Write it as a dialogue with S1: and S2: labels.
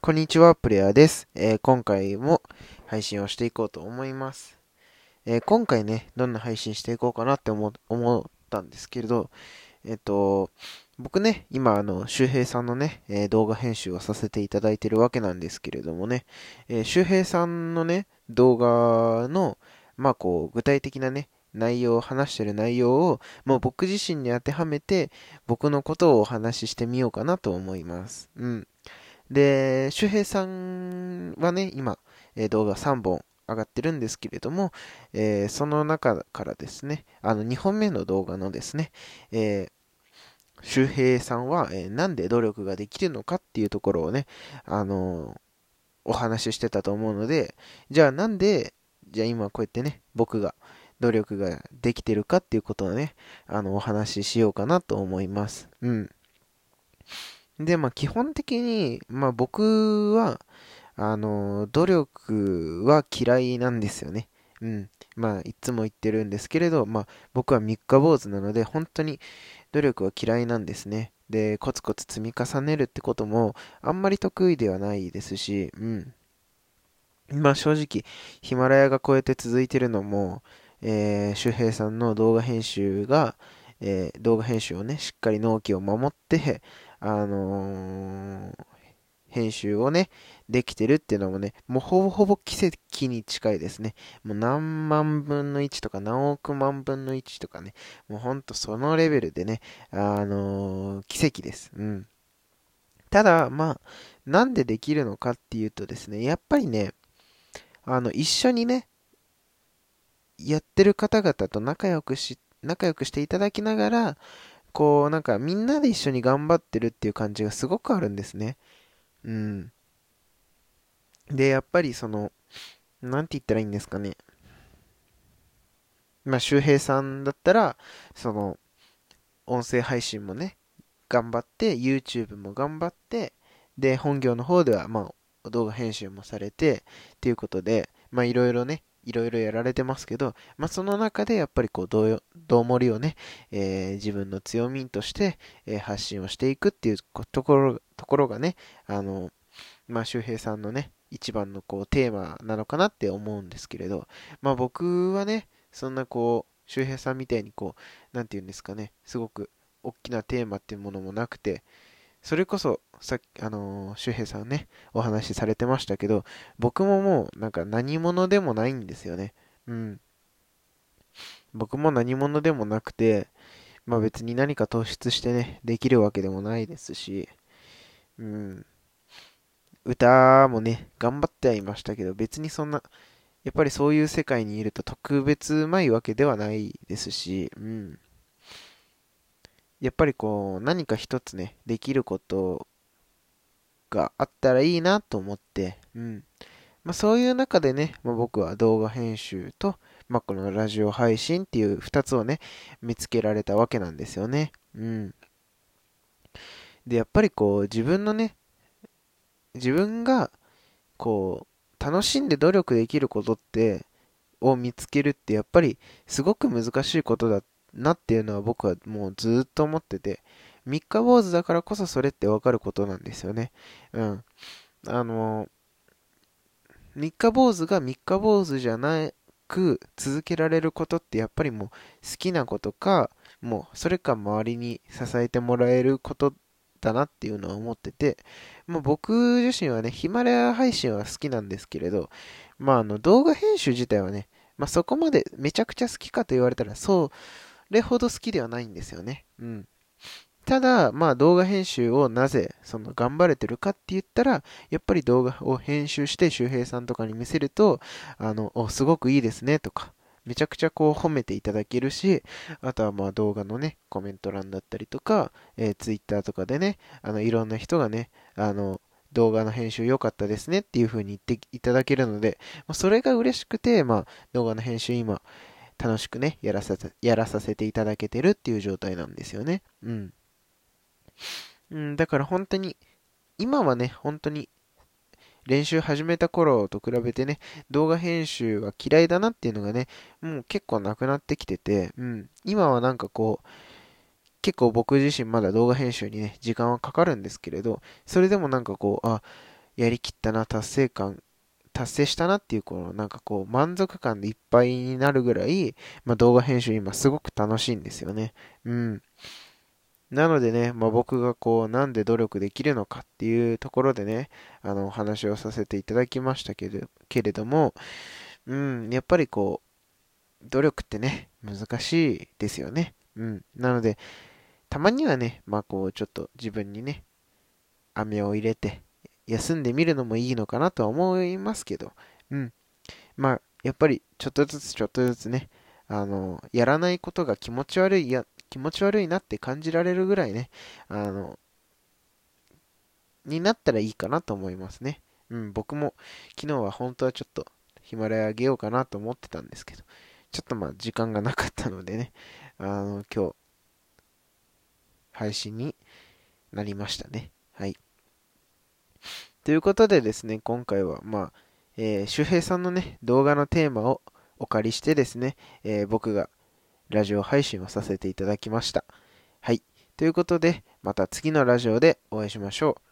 S1: こんにちは、プレイヤーです、えー、今回も配信をしていこうと思います。えー、今回ね、どんな配信していこうかなって思ったんですけれど、えっ、ー、と、僕ね、今、あの、周平さんのね、え動画編集をさせていただいてるわけなんですけれどもね、え周平さんのね、動画の、まあこう、具体的なね、内容を話してる内容をもう僕自身に当てはめて僕のことをお話ししてみようかなと思います。うん。で、周平さんはね、今、え動画3本上がってるんですけれども、えー、その中からですね、あの2本目の動画のですね、えー、周平さんは、えー、なんで努力ができるのかっていうところをね、あのー、お話ししてたと思うので、じゃあなんで、じゃあ今こうやってね、僕が努力ができてるかっていうことをね、あの、お話ししようかなと思います。うん。で、まあ基本的に、まあ僕は、あの、努力は嫌いなんですよね。うん。まあいつも言ってるんですけれど、まあ僕は三日坊主なので、本当に努力は嫌いなんですね。で、コツコツ積み重ねるってこともあんまり得意ではないですし、うん。まあ正直、ヒマラヤがこうやって続いてるのも、えー、周平さんの動画編集が、えー、動画編集をね、しっかり納期を守って、あのー、編集をね、できてるっていうのもね、もうほぼほぼ奇跡に近いですね。もう何万分の1とか何億万分の1とかね、もうほんとそのレベルでね、あのー、奇跡です。うん。ただ、まあ、なんでできるのかっていうとですね、やっぱりね、あの、一緒にね、やってる方々と仲良くし、仲良くしていただきながら、こう、なんかみんなで一緒に頑張ってるっていう感じがすごくあるんですね。うん。で、やっぱりその、なんて言ったらいいんですかね。まあ、周平さんだったら、その、音声配信もね、頑張って、YouTube も頑張って、で、本業の方では、まあ、動画編集もされて、っていうことで、まあ、いろいろね、いろいろやられてますけど、まあ、その中でやっぱりこう、どう、どうもりをね、えー、自分の強みとして、えー、発信をしていくっていうところ、ところがね、あの、まあ、周平さんのね、一番のこう、テーマなのかなって思うんですけれど、まあ、僕はね、そんなこう、周平さんみたいにこう、なんて言うんですかね、すごく大きなテーマっていうものもなくて、それこそ、さっき、あのー、周平さんね、お話しされてましたけど、僕ももう、なんか何者でもないんですよね。うん。僕も何者でもなくて、まあ別に何か突出してね、できるわけでもないですし、うん。歌もね、頑張ってはいましたけど、別にそんな、やっぱりそういう世界にいると特別うまいわけではないですし、うん。やっぱりこう、何か一つね、できることがあったらいいなと思って、うん。まあそういう中でね、まあ、僕は動画編集と、まあこのラジオ配信っていう二つをね、見つけられたわけなんですよね。うん。で、やっぱりこう、自分のね、自分が、こう、楽しんで努力できることって、を見つけるってやっぱりすごく難しいことだなっていうのは僕はもうずっと思ってて、三日坊主だからこそそれってわかることなんですよね。うん。あの、三日坊主が三日坊主じゃなく続けられることってやっぱりもう好きなことか、もうそれか周りに支えてもらえることだなっていうのは思ってて、もう僕自身はね、ヒマラヤ配信は好きなんですけれど、まああの動画編集自体はね、まあそこまでめちゃくちゃ好きかと言われたらそうれほど好きではないんですよね。うん。ただ、まあ動画編集をなぜその頑張れてるかって言ったら、やっぱり動画を編集して周平さんとかに見せると、あの、すごくいいですねとか、めちゃくちゃこう褒めていただけるし、あとはまあ動画のね、コメント欄だったりとか、えー、ツイッターとかでね、あの、いろんな人がね、あの、動画の編集良かったですねっていう風に言っていただけるので、まあ、それが嬉しくて、まあ動画の編集今、楽しくね、やらさやらさせていただけてるっていう状態なんですよね。うん。うん、だから本当に、今はね、本当に練習始めた頃と比べてね、動画編集は嫌いだなっていうのがね、もう結構なくなってきてて、うん、今はなんかこう、結構僕自身まだ動画編集にね、時間はかかるんですけれど、それでもなんかこう、あ、やりきったな、達成感、達成したなっていう、このなんかこう、満足感でいっぱいになるぐらい、まあ、動画編集今すごく楽しいんですよね。うん。なのでね、まあ、僕がこう、なんで努力できるのかっていうところでね、あの、お話をさせていただきましたけれけれども、うん、やっぱりこう、努力ってね、難しいですよね。うん。なので、たまにはね、まあこう、ちょっと自分にね、飴を入れて、休んでみるのもいいのかなとは思いますけど、うん。まあ、やっぱり、ちょっとずつちょっとずつね、あの、やらないことが気持ち悪いや、気持ち悪いなって感じられるぐらいね、あの、になったらいいかなと思いますね。うん、僕も昨日は本当はちょっとヒマラヤあげようかなと思ってたんですけど、ちょっとまあ時間がなかったのでね、あの、今日、配信になりましたね。ということでですね、今回はまあ、えー、周平さんのね、動画のテーマをお借りしてですね、えー、僕がラジオ配信をさせていただきました。はい。ということで、また次のラジオでお会いしましょう。